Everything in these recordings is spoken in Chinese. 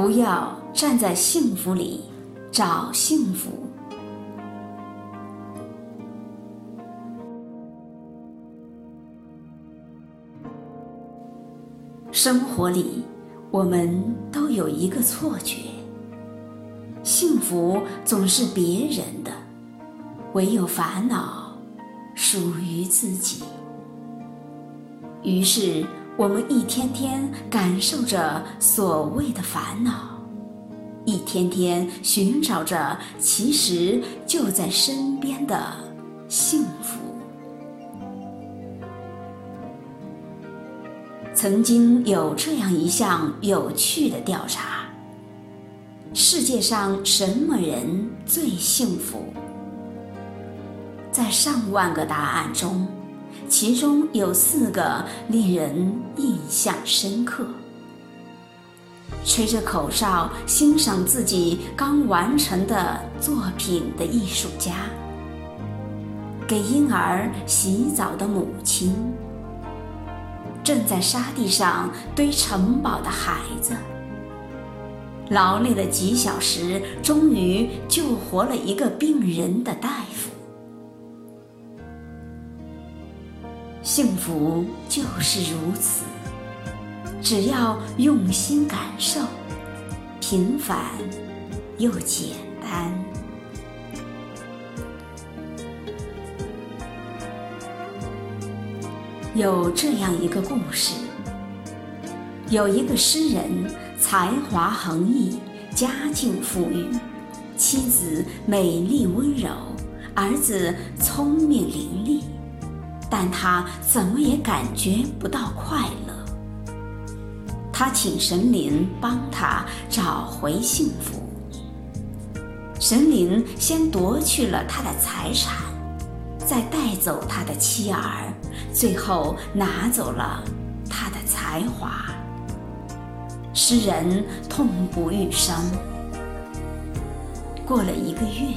不要站在幸福里找幸福。生活里，我们都有一个错觉：幸福总是别人的，唯有烦恼属于自己。于是，我们一天天感受着所谓的烦恼，一天天寻找着其实就在身边的幸福。曾经有这样一项有趣的调查：世界上什么人最幸福？在上万个答案中，其中有四个令人印象深刻：吹着口哨欣赏自己刚完成的作品的艺术家，给婴儿洗澡的母亲。正在沙地上堆城堡的孩子，劳累了几小时，终于救活了一个病人的大夫。幸福就是如此，只要用心感受，平凡又简单。有这样一个故事：有一个诗人，才华横溢，家境富裕，妻子美丽温柔，儿子聪明伶俐，但他怎么也感觉不到快乐。他请神灵帮他找回幸福。神灵先夺去了他的财产。再带走他的妻儿，最后拿走了他的才华。诗人痛不欲生。过了一个月，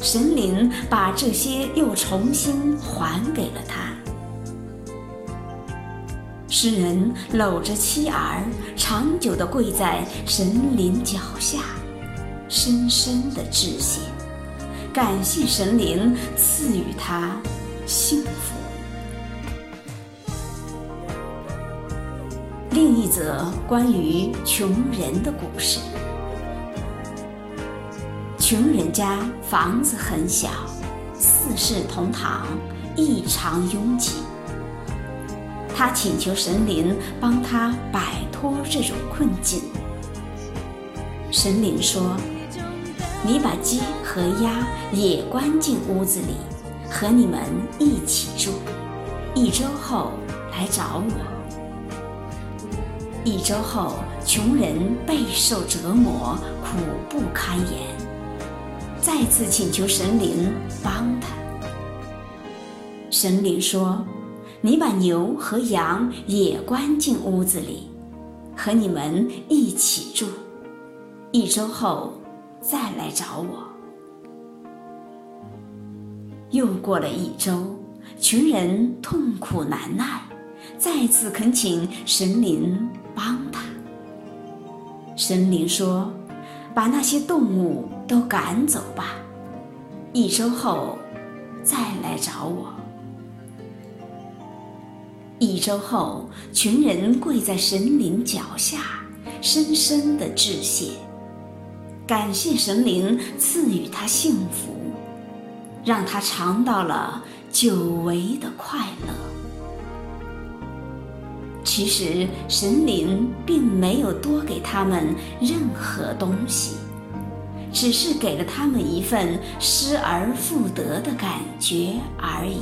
神灵把这些又重新还给了他。诗人搂着妻儿，长久地跪在神灵脚下，深深地致谢。感谢神灵赐予他幸福。另一则关于穷人的故事：穷人家房子很小，四世同堂，异常拥挤。他请求神灵帮他摆脱这种困境。神灵说。你把鸡和鸭也关进屋子里，和你们一起住。一周后来找我。一周后，穷人备受折磨，苦不堪言，再次请求神灵帮他。神灵说：“你把牛和羊也关进屋子里，和你们一起住。一周后。”再来找我。又过了一周，群人痛苦难耐，再次恳请神灵帮他。神灵说：“把那些动物都赶走吧，一周后再来找我。”一周后，群人跪在神灵脚下，深深的致谢。感谢神灵赐予他幸福，让他尝到了久违的快乐。其实神灵并没有多给他们任何东西，只是给了他们一份失而复得的感觉而已。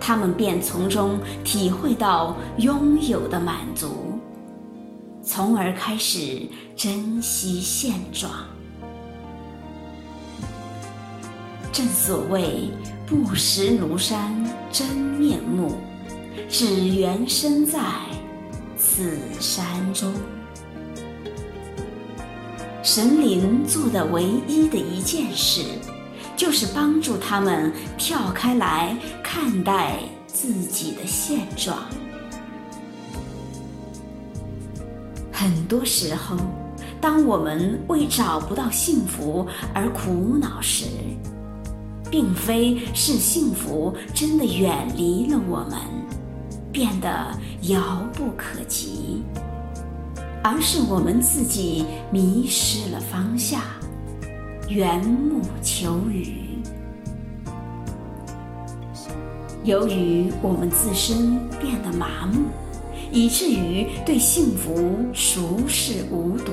他们便从中体会到拥有的满足。从而开始珍惜现状。正所谓“不识庐山真面目，只缘身在此山中”。神灵做的唯一的一件事，就是帮助他们跳开来看待自己的现状。很多时候，当我们为找不到幸福而苦恼时，并非是幸福真的远离了我们，变得遥不可及，而是我们自己迷失了方向，缘木求鱼。由于我们自身变得麻木，以至于对幸福熟视无睹，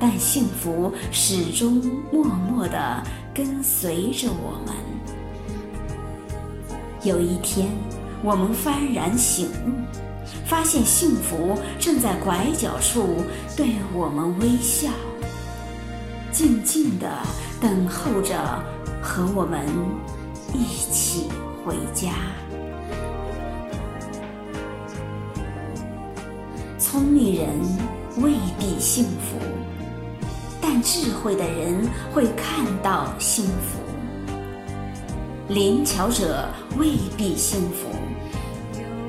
但幸福始终默默地跟随着我们。有一天，我们幡然醒悟，发现幸福正在拐角处对我们微笑，静静地等候着和我们一起。回家。聪明人未必幸福，但智慧的人会看到幸福；灵巧者未必幸福，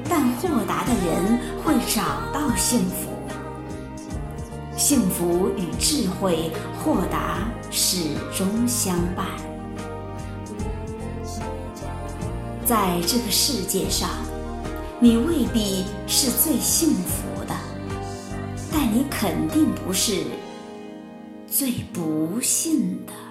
但豁达的人会找到幸福。幸福与智慧、豁达始终相伴。在这个世界上，你未必是最幸福的，但你肯定不是最不幸的。